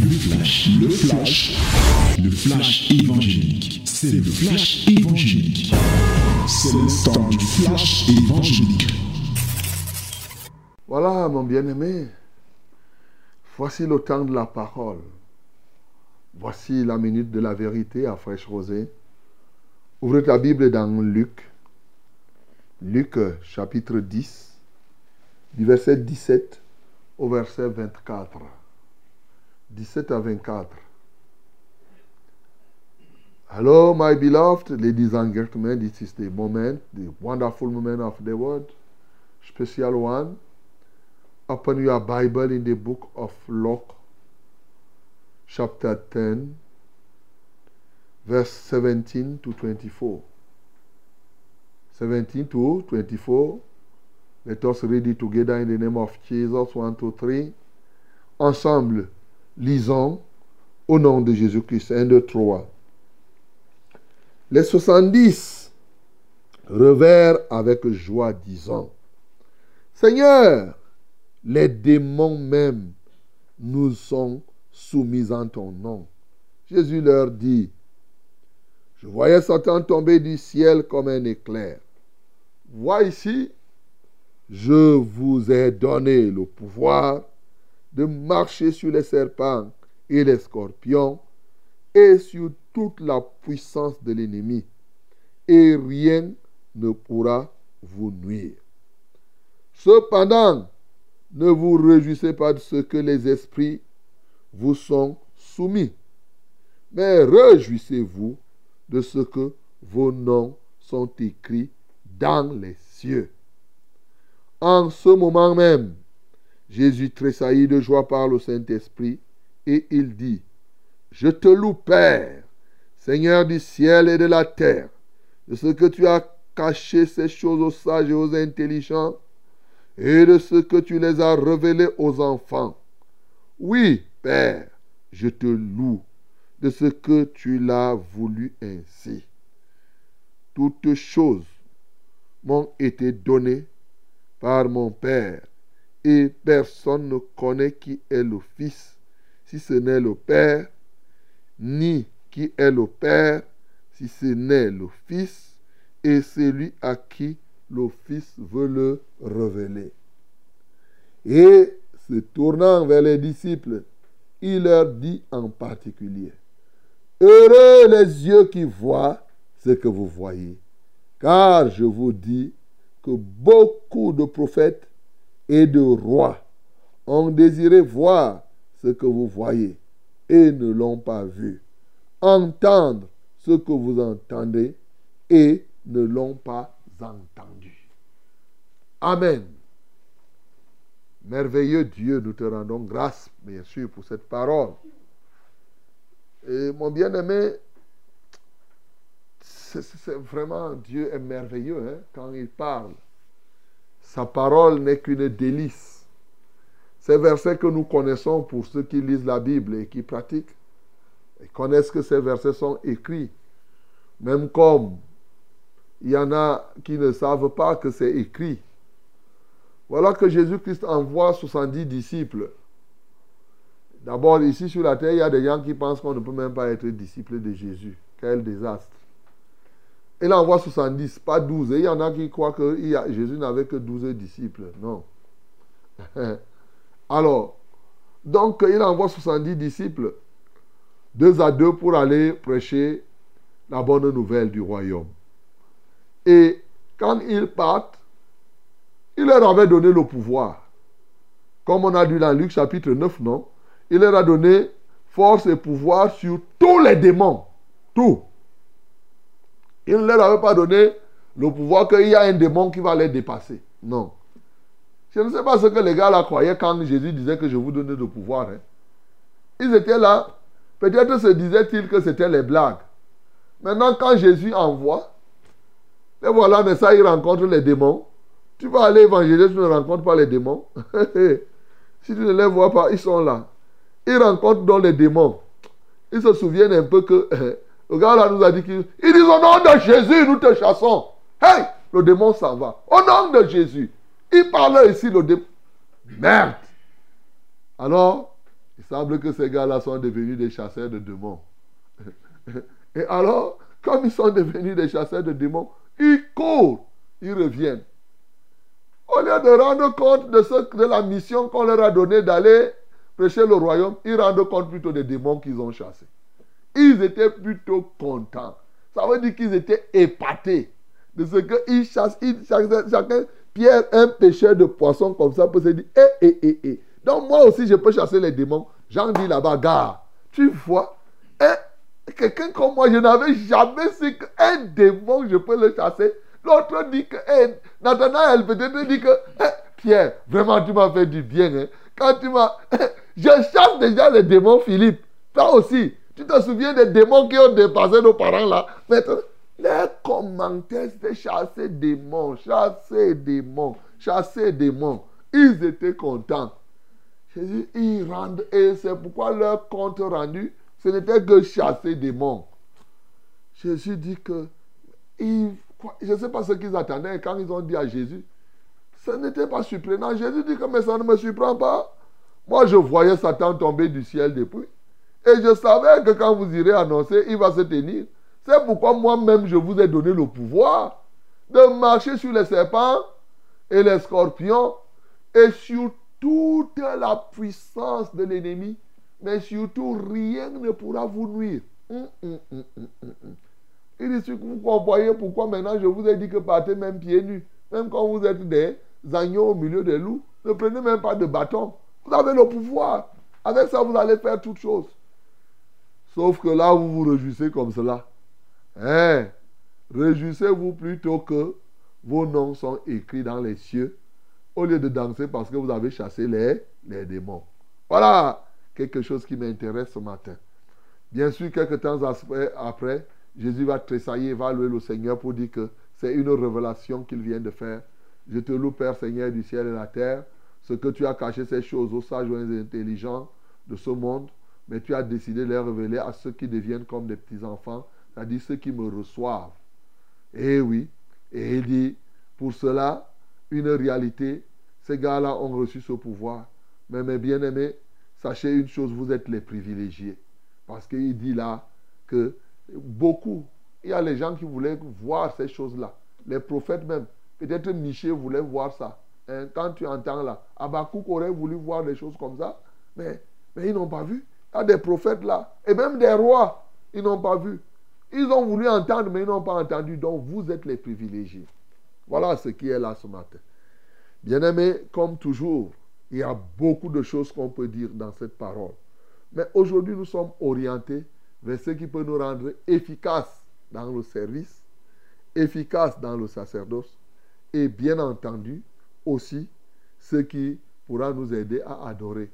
Le flash, le flash, le flash évangélique. C'est le flash évangélique. C'est le temps du flash évangélique. Voilà, mon bien-aimé. Voici le temps de la parole. Voici la minute de la vérité à fraîche rosée. Ouvre ta Bible dans Luc. Luc chapitre 10, du verset 17 au verset 24. 17 à 24. Hello, my beloved, ladies and gentlemen. This is the moment, the wonderful moment of the word, special one. Open your Bible in the book of Luke, chapter 10, verse 17 to 24. 17 to 24. Let us read it together in the name of Jesus. 1, 2, 3. Ensemble, lisons au nom de Jésus-Christ. 1, 2, 3. Les 70 revers avec joie, disant Seigneur, les démons même nous sont soumis en ton nom. Jésus leur dit Je voyais Satan tomber du ciel comme un éclair. Vois ici, je vous ai donné le pouvoir de marcher sur les serpents et les scorpions et sur toute la puissance de l'ennemi, et rien ne pourra vous nuire. Cependant, ne vous réjouissez pas de ce que les esprits vous sont soumis, mais réjouissez-vous de ce que vos noms sont écrits dans les cieux. En ce moment même, Jésus tressaillit de joie par le Saint-Esprit et il dit, Je te loue, Père, Seigneur du ciel et de la terre, de ce que tu as caché ces choses aux sages et aux intelligents et de ce que tu les as révélées aux enfants. Oui, Père, je te loue de ce que tu l'as voulu ainsi. Toutes choses m'ont été données par mon Père, et personne ne connaît qui est le Fils, si ce n'est le Père, ni qui est le Père, si ce n'est le Fils, et celui à qui le Fils veut le révéler. Et se tournant vers les disciples, il leur dit en particulier, Heureux les yeux qui voient ce que vous voyez, car je vous dis que beaucoup de prophètes et de rois ont désiré voir ce que vous voyez et ne l'ont pas vu, entendre ce que vous entendez et ne l'ont pas entendu. Amen. Merveilleux Dieu, nous te rendons grâce, bien sûr, pour cette parole. Et mon bien-aimé, c'est vraiment, Dieu est merveilleux hein, quand il parle. Sa parole n'est qu'une délice. Ces versets que nous connaissons pour ceux qui lisent la Bible et qui pratiquent, connaissent que ces versets sont écrits. Même comme il y en a qui ne savent pas que c'est écrit. Voilà que Jésus-Christ envoie 70 disciples. D'abord, ici sur la terre, il y a des gens qui pensent qu'on ne peut même pas être disciple de Jésus. Quel désastre. Il envoie 70, pas 12. Et il y en a qui croient que Jésus n'avait que 12 disciples. Non. Alors, donc il envoie 70 disciples, deux à deux, pour aller prêcher la bonne nouvelle du royaume. Et quand ils partent, il leur avait donné le pouvoir. Comme on a dit dans Luc chapitre 9, non? Il leur a donné force et pouvoir sur tous les démons. Tout. Il ne leur avait pas donné le pouvoir qu'il y a un démon qui va les dépasser. Non. Je ne sais pas ce que les gars là croyaient quand Jésus disait que je vous donnais le pouvoir. Hein. Ils étaient là. Peut-être se disaient-ils que c'était les blagues. Maintenant, quand Jésus envoie, et voilà, mais ça, il rencontre les démons. Tu vas aller évangéliser, tu ne rencontres pas les démons. si tu ne les vois pas, ils sont là. Ils rencontrent donc les démons. Ils se souviennent un peu que le gars là nous a dit qu'ils disent au nom de Jésus, nous te chassons. Hey, le démon s'en va. Au nom de Jésus. Il parle ici, le démon. Merde. Alors, Il semble que ces gars-là sont devenus des chasseurs de démons. Et alors, comme ils sont devenus des chasseurs de démons, ils courent, ils reviennent. Au lieu de rendre compte de, ce, de la mission qu'on leur a donnée d'aller prêcher le royaume, ils rendent compte plutôt des démons qu'ils ont chassés. Ils étaient plutôt contents. Ça veut dire qu'ils étaient épatés de ce qu'ils chassent. chacun, Pierre, un pêcheur de poissons comme ça, peut se dire, eh, eh, eh, eh. Donc moi aussi, je peux chasser les démons. J'en dis là-bas, gars, tu vois, eh, quelqu'un comme moi, je n'avais jamais su qu'un démon, je peux le chasser. L'autre dit que, eh, Nathanaël peut-être dit que, eh, Pierre, vraiment, tu m'as fait du bien. Hein. Quand tu m'as... je chasse déjà les démons, Philippe. Toi aussi. Tu te souviens des démons qui ont dépassé nos parents là? Maintenant, les commentaires, c'était chasser démons, chasser démons, chasser démons. Ils étaient contents. Jésus, ils rendent, et c'est pourquoi leur compte rendu, ce n'était que chasser démons. Jésus dit que, je ne sais pas ce qu'ils attendaient quand ils ont dit à Jésus, ce n'était pas surprenant. Jésus dit que, mais ça ne me surprend pas. Moi, je voyais Satan tomber du ciel depuis. Et je savais que quand vous irez annoncer, il va se tenir. C'est pourquoi moi-même, je vous ai donné le pouvoir de marcher sur les serpents et les scorpions et sur toute la puissance de l'ennemi. Mais surtout, rien ne pourra vous nuire. Hum, hum, hum, il dit, vous comprenez pourquoi maintenant je vous ai dit que partez même pieds nus. Même quand vous êtes des agneaux au milieu des loups, ne prenez même pas de bâton. Vous avez le pouvoir. Avec ça, vous allez faire toutes choses. Sauf que là, vous vous réjouissez comme cela. Hein? Réjouissez-vous plutôt que vos noms sont écrits dans les cieux au lieu de danser parce que vous avez chassé les, les démons. Voilà quelque chose qui m'intéresse ce matin. Bien sûr, quelques temps après, Jésus va tressaillir, va louer le Seigneur pour dire que c'est une révélation qu'il vient de faire. Je te loue, Père Seigneur du ciel et de la terre, ce que tu as caché ces choses aux sages et intelligents de ce monde mais tu as décidé de les révéler à ceux qui deviennent comme des petits-enfants, c'est-à-dire ceux qui me reçoivent. Et eh oui, et il dit, pour cela, une réalité, ces gars-là ont reçu ce pouvoir. Mais mes bien-aimés, sachez une chose, vous êtes les privilégiés. Parce qu'il dit là que beaucoup, il y a les gens qui voulaient voir ces choses-là. Les prophètes même, peut-être Michel voulait voir ça. Hein, quand tu entends là, Abakouk aurait voulu voir des choses comme ça, mais ils n'ont pas vu. Il des prophètes là, et même des rois, ils n'ont pas vu. Ils ont voulu entendre, mais ils n'ont pas entendu. Donc vous êtes les privilégiés. Voilà ce qui est là ce matin. Bien-aimés, comme toujours, il y a beaucoup de choses qu'on peut dire dans cette parole. Mais aujourd'hui, nous sommes orientés vers ce qui peut nous rendre efficaces dans le service, efficaces dans le sacerdoce, et bien entendu aussi ce qui pourra nous aider à adorer.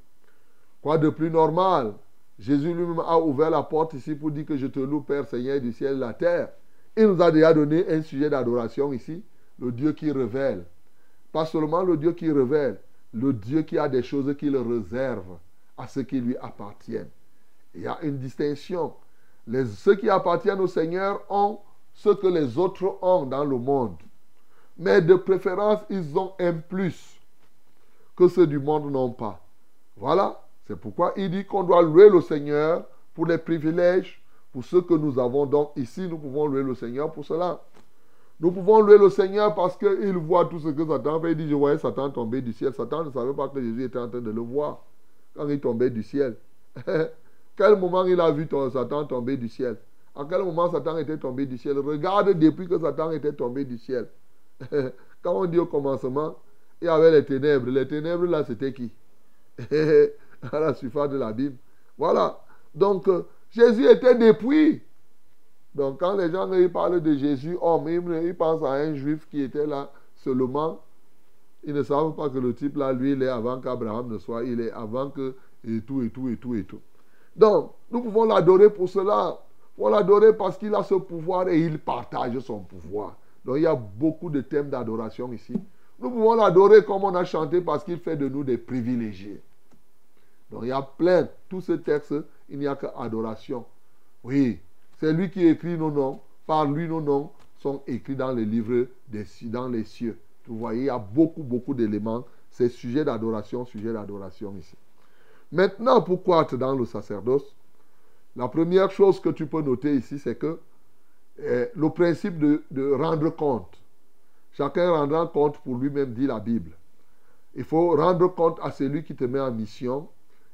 Quoi de plus normal Jésus lui-même a ouvert la porte ici pour dire que je te loue, Père Seigneur du ciel et la terre. Il nous a déjà donné un sujet d'adoration ici, le Dieu qui révèle. Pas seulement le Dieu qui révèle, le Dieu qui a des choses qu'il réserve à ceux qui lui appartiennent. Il y a une distinction. Ceux qui appartiennent au Seigneur ont ce que les autres ont dans le monde. Mais de préférence, ils ont un plus que ceux du monde n'ont pas. Voilà. Pourquoi il dit qu'on doit louer le Seigneur pour les privilèges, pour ce que nous avons. Donc ici, nous pouvons louer le Seigneur pour cela. Nous pouvons louer le Seigneur parce qu'il voit tout ce que Satan fait. Il dit, je voyais Satan tomber du ciel. Satan ne savait pas que Jésus était en train de le voir quand il tombait du ciel. quel moment il a vu Satan tomber du ciel? À quel moment Satan était tombé du ciel? Regarde depuis que Satan était tombé du ciel. quand on dit au commencement, il y avait les ténèbres. Les ténèbres, là, c'était qui? à la surface de la Bible. Voilà. Donc, euh, Jésus était depuis. Donc, quand les gens ils parlent de Jésus homme, ils, pensent à un juif qui était là seulement. Ils ne savent pas que le type là, lui, il est avant qu'Abraham ne soit. Il est avant que. Et tout, et tout, et tout, et tout. Donc, nous pouvons l'adorer pour cela. Nous pouvons l'adorer parce qu'il a ce pouvoir et il partage son pouvoir. Donc, il y a beaucoup de thèmes d'adoration ici. Nous pouvons l'adorer comme on a chanté parce qu'il fait de nous des privilégiés. Donc il y a plein, tous ces textes, il n'y a qu'adoration. Oui, c'est lui qui écrit nos noms. Par lui, nos noms sont écrits dans les livres des, dans les cieux. Vous voyez, il y a beaucoup, beaucoup d'éléments. C'est sujet d'adoration, sujet d'adoration ici. Maintenant, pourquoi être dans le sacerdoce La première chose que tu peux noter ici, c'est que eh, le principe de, de, rendre compte. Chacun rendra compte pour lui-même, dit la Bible. Il faut rendre compte à celui qui te met en mission.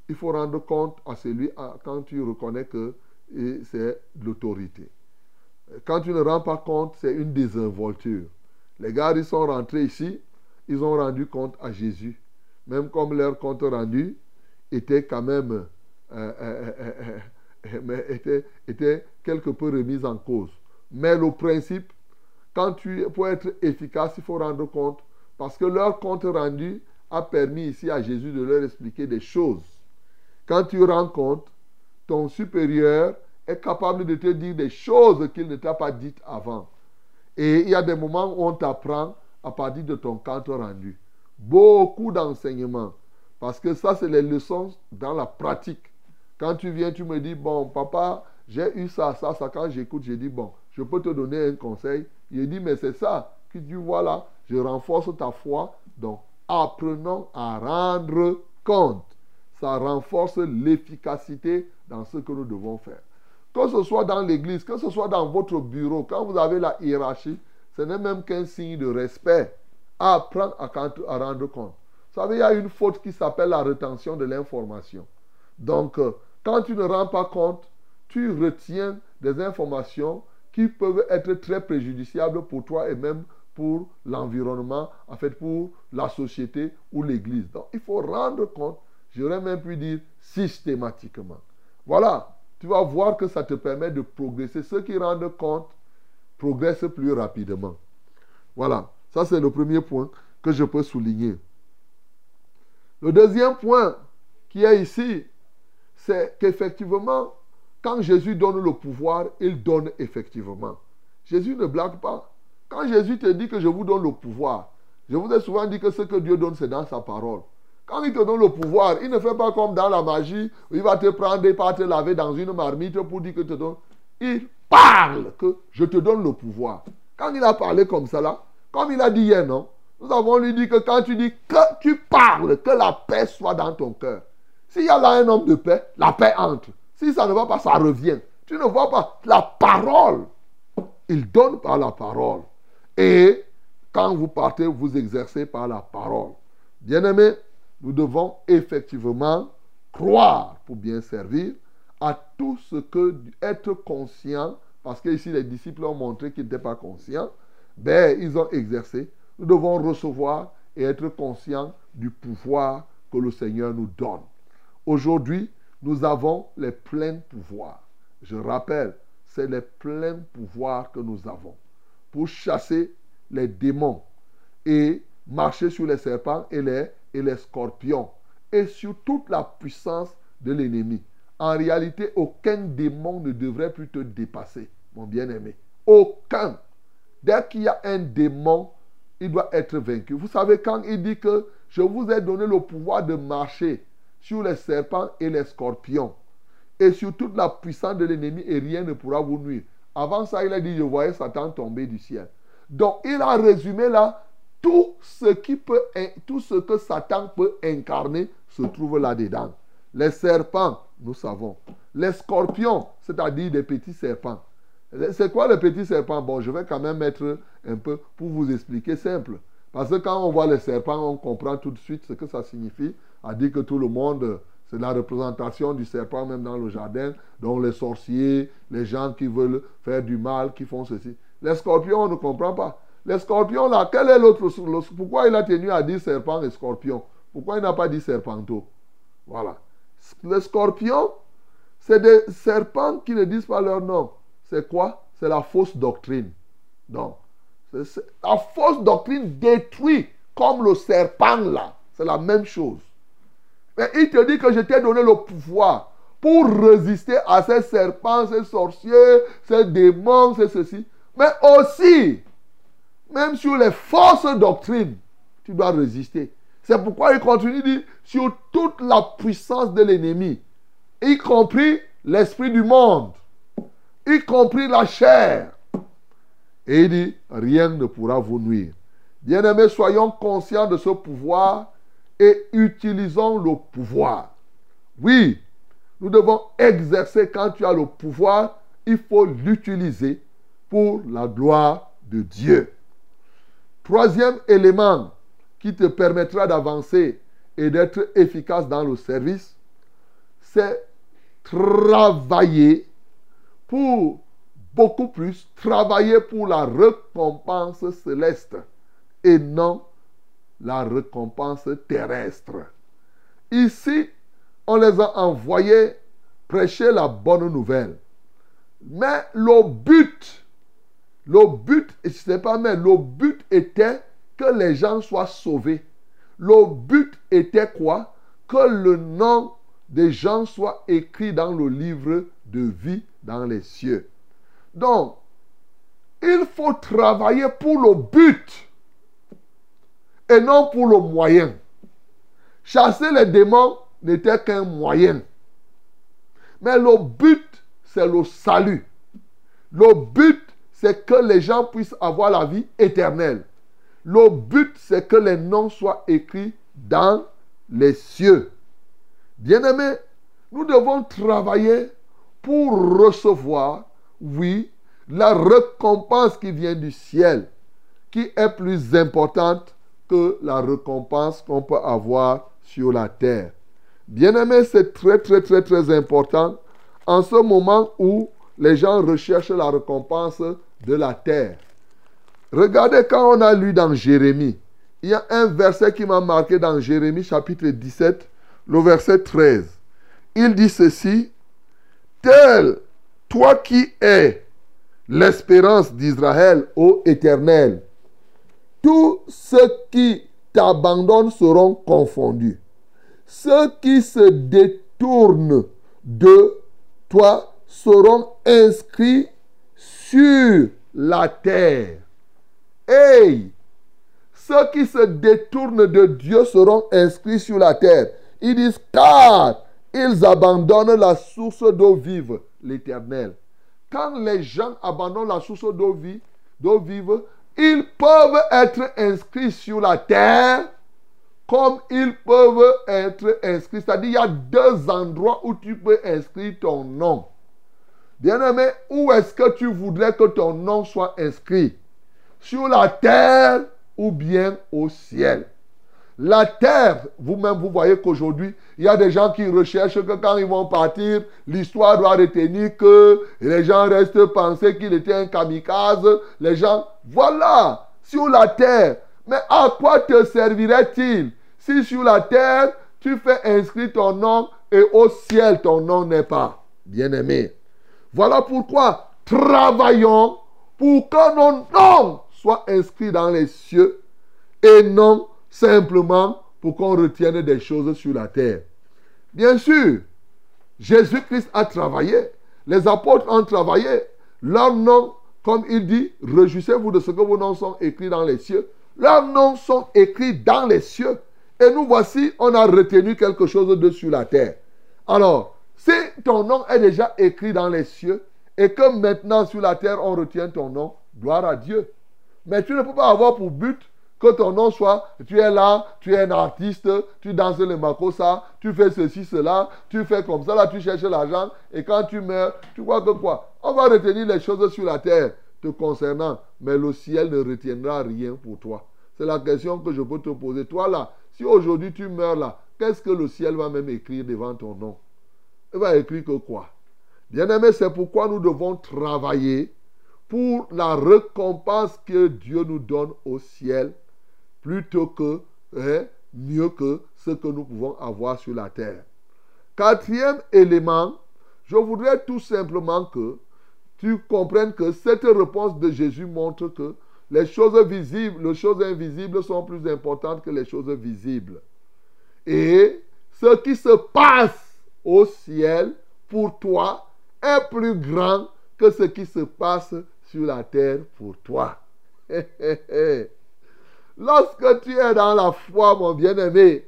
Il faut rendre compte à celui quand tu reconnais que c'est l'autorité. Quand tu ne rends pas compte, c'est une désinvolture. Les gars, ils sont rentrés ici, ils ont rendu compte à Jésus. Même comme leur compte rendu était quand même euh, euh, euh, était, était quelque peu remis en cause. Mais le principe, quand tu, pour être efficace, il faut rendre compte, parce que leur compte rendu a permis ici à Jésus de leur expliquer des choses. Quand tu rends compte, ton supérieur est capable de te dire des choses qu'il ne t'a pas dites avant. Et il y a des moments où on t'apprend à partir de ton compte rendu. Beaucoup d'enseignements. Parce que ça, c'est les leçons dans la pratique. Quand tu viens, tu me dis, bon, papa, j'ai eu ça, ça, ça. Quand j'écoute, je dis, bon, je peux te donner un conseil. Il dit, mais c'est ça tu vois là, je renforce ta foi. Donc, apprenons à rendre compte. Ça renforce l'efficacité dans ce que nous devons faire. Que ce soit dans l'église, que ce soit dans votre bureau, quand vous avez la hiérarchie, ce n'est même qu'un signe de respect. Apprendre à, à rendre compte. Vous savez, il y a une faute qui s'appelle la rétention de l'information. Donc, euh, quand tu ne rends pas compte, tu retiens des informations qui peuvent être très préjudiciables pour toi et même pour l'environnement, en fait pour la société ou l'Église. Donc il faut rendre compte, j'aurais même pu dire systématiquement. Voilà, tu vas voir que ça te permet de progresser. Ceux qui rendent compte progressent plus rapidement. Voilà, ça c'est le premier point que je peux souligner. Le deuxième point qui est ici, c'est qu'effectivement, quand Jésus donne le pouvoir, il donne effectivement. Jésus ne blague pas. Quand Jésus te dit que je vous donne le pouvoir, je vous ai souvent dit que ce que Dieu donne, c'est dans sa parole. Quand il te donne le pouvoir, il ne fait pas comme dans la magie, où il va te prendre et pas te laver dans une marmite pour dire que te donne. Il parle que je te donne le pouvoir. Quand il a parlé comme ça là, comme il a dit hier, non Nous avons lui dit que quand tu dis que tu parles, que la paix soit dans ton cœur. S'il y a là un homme de paix, la paix entre. Si ça ne va pas, ça revient. Tu ne vois pas la parole. Il donne par la parole. Et quand vous partez, vous exercez par la parole. Bien-aimés, nous devons effectivement croire pour bien servir à tout ce que être conscient, parce que ici les disciples ont montré qu'ils n'étaient pas conscients, ben ils ont exercé. Nous devons recevoir et être conscients du pouvoir que le Seigneur nous donne. Aujourd'hui, nous avons les pleins pouvoirs. Je rappelle, c'est les pleins pouvoirs que nous avons pour chasser les démons et marcher sur les serpents et les, et les scorpions et sur toute la puissance de l'ennemi. En réalité, aucun démon ne devrait plus te dépasser, mon bien-aimé. Aucun. Dès qu'il y a un démon, il doit être vaincu. Vous savez, quand il dit que je vous ai donné le pouvoir de marcher sur les serpents et les scorpions, et sur toute la puissance de l'ennemi, et rien ne pourra vous nuire. Avant ça, il a dit, je voyais Satan tomber du ciel. Donc, il a résumé là, tout ce, qui peut, tout ce que Satan peut incarner se trouve là-dedans. Les serpents, nous savons. Les scorpions, c'est-à-dire des petits serpents. C'est quoi les petits serpents Bon, je vais quand même mettre un peu pour vous expliquer simple. Parce que quand on voit les serpents, on comprend tout de suite ce que ça signifie. A dit que tout le monde c'est la représentation du serpent même dans le jardin. Donc les sorciers, les gens qui veulent faire du mal, qui font ceci. Les scorpions, on ne comprend pas. Les scorpions, là, quel est l'autre Pourquoi il a tenu à dire serpent et scorpion? Pourquoi il n'a pas dit serpento Voilà. Les scorpions, c'est des serpents qui ne disent pas leur nom. C'est quoi? C'est la fausse doctrine. Donc, la fausse doctrine détruit comme le serpent là. C'est la même chose. Mais il te dit que je t'ai donné le pouvoir pour résister à ces serpents, ces sorciers, ces démons, c'est ceci. Mais aussi, même sur les fausses doctrines, tu dois résister. C'est pourquoi il continue dire sur toute la puissance de l'ennemi, y compris l'esprit du monde, y compris la chair. Et il dit, rien ne pourra vous nuire. Bien-aimés, soyons conscients de ce pouvoir et utilisons le pouvoir. Oui, nous devons exercer quand tu as le pouvoir, il faut l'utiliser pour la gloire de Dieu. Troisième élément qui te permettra d'avancer et d'être efficace dans le service, c'est travailler pour beaucoup plus, travailler pour la récompense céleste et non la récompense terrestre. Ici, on les a envoyés prêcher la bonne nouvelle. Mais le but, le but, je ne sais pas, mais le but était que les gens soient sauvés. Le but était quoi? Que le nom des gens soit écrit dans le livre de vie dans les cieux. Donc, il faut travailler pour le but et non pour le moyen. Chasser les démons n'était qu'un moyen. Mais le but, c'est le salut. Le but, c'est que les gens puissent avoir la vie éternelle. Le but, c'est que les noms soient écrits dans les cieux. Bien-aimés, nous devons travailler pour recevoir, oui, la récompense qui vient du ciel, qui est plus importante que la récompense qu'on peut avoir sur la terre. Bien-aimé, c'est très, très, très, très important en ce moment où les gens recherchent la récompense de la terre. Regardez quand on a lu dans Jérémie, il y a un verset qui m'a marqué dans Jérémie chapitre 17, le verset 13. Il dit ceci, tel toi qui es l'espérance d'Israël, ô Éternel, tous ceux qui t'abandonnent seront confondus. Ceux qui se détournent de toi seront inscrits sur la terre. Hey! Ceux qui se détournent de Dieu seront inscrits sur la terre. Ils disent car ils abandonnent la source d'eau vive, l'éternel. Quand les gens abandonnent la source d'eau vive, d'eau vive, ils peuvent être inscrits sur la terre comme ils peuvent être inscrits. C'est-à-dire, il y a deux endroits où tu peux inscrire ton nom. Bien-aimé, où est-ce que tu voudrais que ton nom soit inscrit? Sur la terre ou bien au ciel? La terre, vous-même, vous voyez qu'aujourd'hui, il y a des gens qui recherchent que quand ils vont partir, l'histoire doit retenir que les gens restent penser qu'il était un kamikaze. Les gens, voilà, sur la terre. Mais à quoi te servirait-il? Si sur la terre, tu fais inscrire ton nom et au ciel, ton nom n'est pas bien-aimé. Voilà pourquoi travaillons pour que nos noms soient inscrits dans les cieux et non simplement pour qu'on retienne des choses sur la terre. Bien sûr, Jésus-Christ a travaillé, les apôtres ont travaillé, leurs noms, comme il dit, réjouissez-vous de ce que vos noms sont écrits dans les cieux. Leurs noms sont écrits dans les cieux. Et nous voici, on a retenu quelque chose de sur la terre. Alors, si ton nom est déjà écrit dans les cieux et que maintenant sur la terre on retient ton nom, gloire à Dieu. Mais tu ne peux pas avoir pour but que ton nom soit, tu es là, tu es un artiste, tu danses le makosa, tu fais ceci, cela, tu fais comme ça, là tu cherches l'argent, et quand tu meurs, tu vois que quoi? On va retenir les choses sur la terre te concernant, mais le ciel ne retiendra rien pour toi. C'est la question que je peux te poser. Toi là, si aujourd'hui tu meurs là, qu'est-ce que le ciel va même écrire devant ton nom? Il va écrire que quoi? Bien-aimé, c'est pourquoi nous devons travailler pour la récompense que Dieu nous donne au ciel, plutôt que, hein, mieux que ce que nous pouvons avoir sur la terre. Quatrième élément, je voudrais tout simplement que tu comprennes que cette réponse de Jésus montre que les choses visibles, les choses invisibles sont plus importantes que les choses visibles. Et ce qui se passe au ciel pour toi est plus grand que ce qui se passe sur la terre pour toi. Lorsque tu es dans la foi, mon bien-aimé,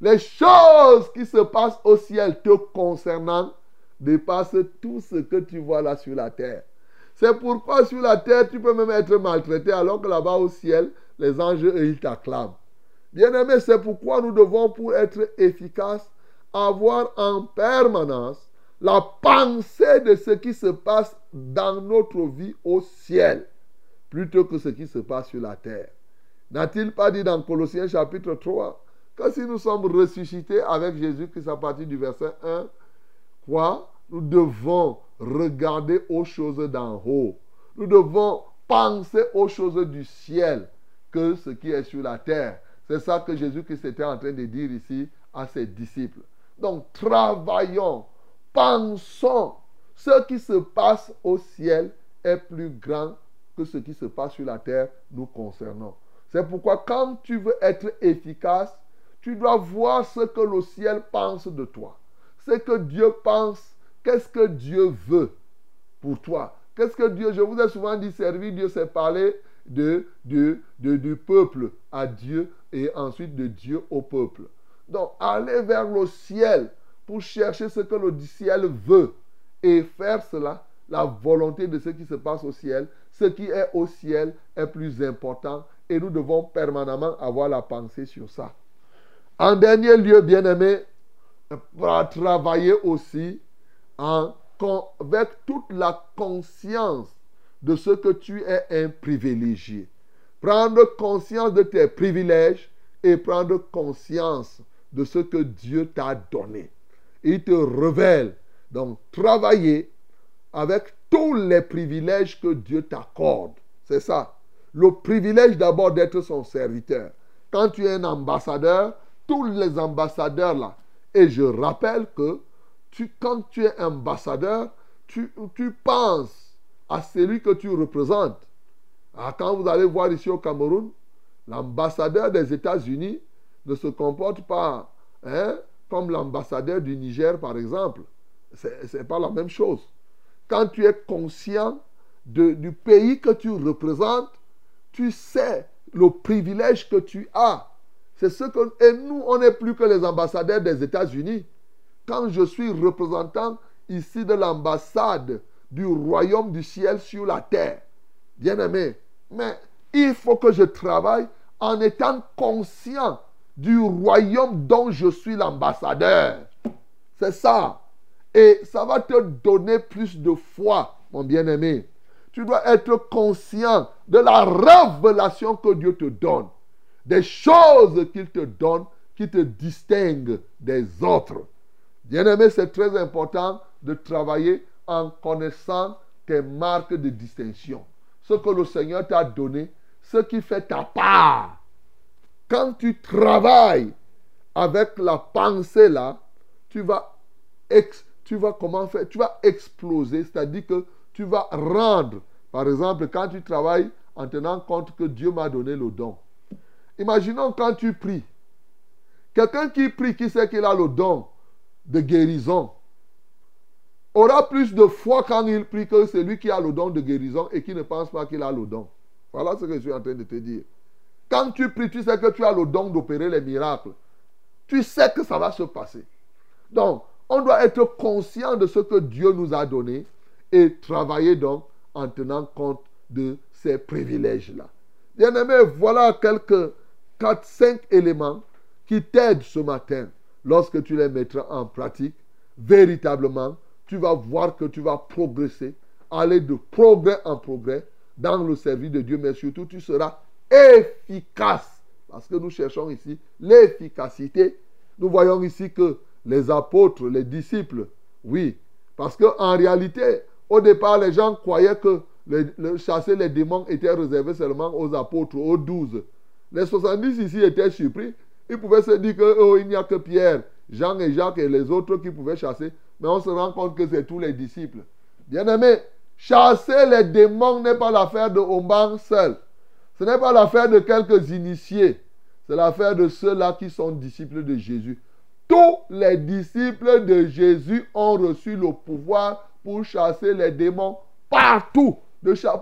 les choses qui se passent au ciel te concernant dépassent tout ce que tu vois là sur la terre. C'est pourquoi sur la terre, tu peux même être maltraité, alors que là-bas au ciel, les anges, ils t'acclament. Bien-aimé, c'est pourquoi nous devons, pour être efficaces, avoir en permanence la pensée de ce qui se passe dans notre vie au ciel, plutôt que ce qui se passe sur la terre. N'a-t-il pas dit dans Colossiens chapitre 3 que si nous sommes ressuscités avec Jésus-Christ à partir du verset 1, quoi? Nous devons regarder aux choses d'en haut. Nous devons penser aux choses du ciel que ce qui est sur la terre. C'est ça que Jésus-Christ était en train de dire ici à ses disciples. Donc travaillons, pensons. Ce qui se passe au ciel est plus grand que ce qui se passe sur la terre nous concernant. C'est pourquoi quand tu veux être efficace, tu dois voir ce que le ciel pense de toi. Ce que Dieu pense, qu'est-ce que Dieu veut pour toi? Qu'est-ce que Dieu, je vous ai souvent dit, servir Dieu, c'est parler de, du peuple à Dieu et ensuite de Dieu au peuple. Donc, aller vers le ciel pour chercher ce que le ciel veut et faire cela, la volonté de ce qui se passe au ciel, ce qui est au ciel est plus important et nous devons permanemment avoir la pensée sur ça. En dernier lieu, bien-aimé, travailler aussi avec toute la conscience de ce que tu es un privilégié. Prendre conscience de tes privilèges et prendre conscience de ce que Dieu t'a donné. Il te révèle. Donc, travailler avec tous les privilèges que Dieu t'accorde. C'est ça. Le privilège d'abord d'être son serviteur. Quand tu es un ambassadeur, tous les ambassadeurs là, et je rappelle que tu, quand tu es ambassadeur, tu, penses à celui que tu représentes. Ah, quand vous allez voir ici au Cameroun, l'ambassadeur des États-Unis ne se comporte pas hein, comme l'ambassadeur du Niger, par exemple. Ce n'est pas la même chose. Quand tu es conscient du pays que tu représentes, tu sais le privilège que tu as. C'est ce que. Et nous, on n'est plus que les ambassadeurs des États-Unis. Quand je suis représentant ici de l'ambassade du royaume du ciel sur la terre, bien aimé, mais il faut que je travaille en étant conscient du royaume dont je suis l'ambassadeur. C'est ça. Et ça va te donner plus de foi, mon bien-aimé. Tu dois être conscient de la révélation que Dieu te donne. Des choses qu'il te donne qui te distinguent des autres. Bien-aimé, c'est très important de travailler en connaissant tes marques de distinction. Ce que le Seigneur t'a donné, ce qui fait ta part. Quand tu travailles avec la pensée là, tu vas, tu vas comment faire? Tu vas exploser, c'est-à-dire que tu vas rendre. Par exemple, quand tu travailles en tenant compte que Dieu m'a donné le don. Imaginons quand tu pries. Quelqu'un qui prie, qui sait qu'il a le don de guérison, aura plus de foi quand il prie que celui qui a le don de guérison et qui ne pense pas qu'il a le don. Voilà ce que je suis en train de te dire. Quand tu pries, tu sais que tu as le don d'opérer les miracles. Tu sais que ça va se passer. Donc, on doit être conscient de ce que Dieu nous a donné et travailler donc en tenant compte de ces privilèges-là. Bien-aimé, voilà quelques 4-5 éléments qui t'aident ce matin. Lorsque tu les mettras en pratique, véritablement, tu vas voir que tu vas progresser, aller de progrès en progrès dans le service de Dieu, mais surtout tu seras efficace. Parce que nous cherchons ici l'efficacité. Nous voyons ici que les apôtres, les disciples, oui. Parce qu'en réalité, au départ, les gens croyaient que chasser les démons était réservé seulement aux apôtres, aux douze. Les 70 ici étaient surpris. Ils pouvaient se dire qu'il oh, n'y a que Pierre, Jean et Jacques et les autres qui pouvaient chasser. Mais on se rend compte que c'est tous les disciples. Bien aimé, chasser les démons n'est pas l'affaire de Omban seul. Ce n'est pas l'affaire de quelques initiés. C'est l'affaire de ceux-là qui sont disciples de Jésus. Tous les disciples de Jésus ont reçu le pouvoir pour chasser les démons partout.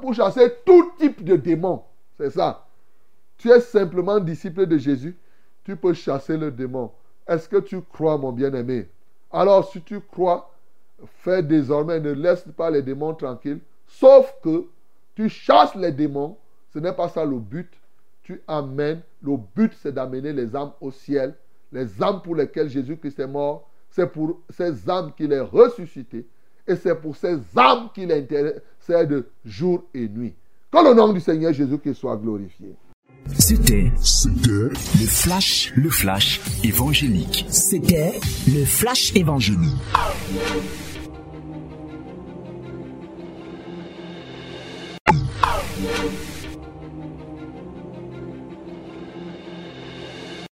Pour chasser tout type de démons. C'est ça. Tu es simplement disciple de Jésus. Tu peux chasser le démon. Est-ce que tu crois, mon bien-aimé? Alors, si tu crois, fais désormais, ne laisse pas les démons tranquilles. Sauf que tu chasses les démons. Ce n'est pas ça le but. Tu amènes. Le but, c'est d'amener les âmes au ciel. Les âmes pour lesquelles Jésus-Christ est mort. c'est pour ces âmes qu'il est ressuscité et c'est pour ces âmes qu'il intercède jour et nuit. Que le nom du Seigneur Jésus-Christ soit glorifié. C'était C'était le flash, le flash évangélique. C'était le flash évangélique.